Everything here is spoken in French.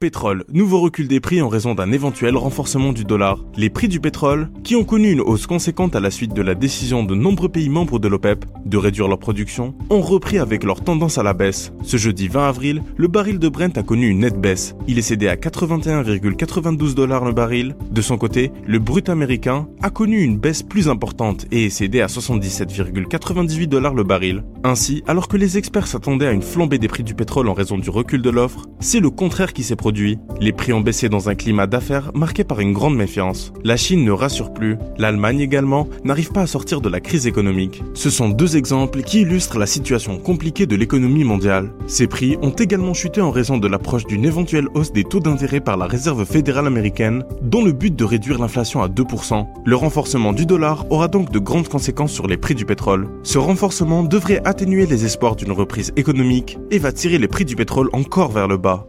Pétrole, nouveau recul des prix en raison d'un éventuel renforcement du dollar. Les prix du pétrole, qui ont connu une hausse conséquente à la suite de la décision de nombreux pays membres de l'OPEP de réduire leur production, ont repris avec leur tendance à la baisse. Ce jeudi 20 avril, le baril de Brent a connu une nette baisse. Il est cédé à 81,92 dollars le baril. De son côté, le brut américain a connu une baisse plus importante et est cédé à 77,98 dollars le baril. Ainsi, alors que les experts s'attendaient à une flambée des prix du pétrole en raison du recul de l'offre, c'est le contraire qui s'est produit les prix ont baissé dans un climat d'affaires marqué par une grande méfiance. La Chine ne rassure plus, l'Allemagne également n'arrive pas à sortir de la crise économique. Ce sont deux exemples qui illustrent la situation compliquée de l'économie mondiale. Ces prix ont également chuté en raison de l'approche d'une éventuelle hausse des taux d'intérêt par la Réserve fédérale américaine, dont le but de réduire l'inflation à 2%. Le renforcement du dollar aura donc de grandes conséquences sur les prix du pétrole. Ce renforcement devrait atténuer les espoirs d'une reprise économique et va tirer les prix du pétrole encore vers le bas.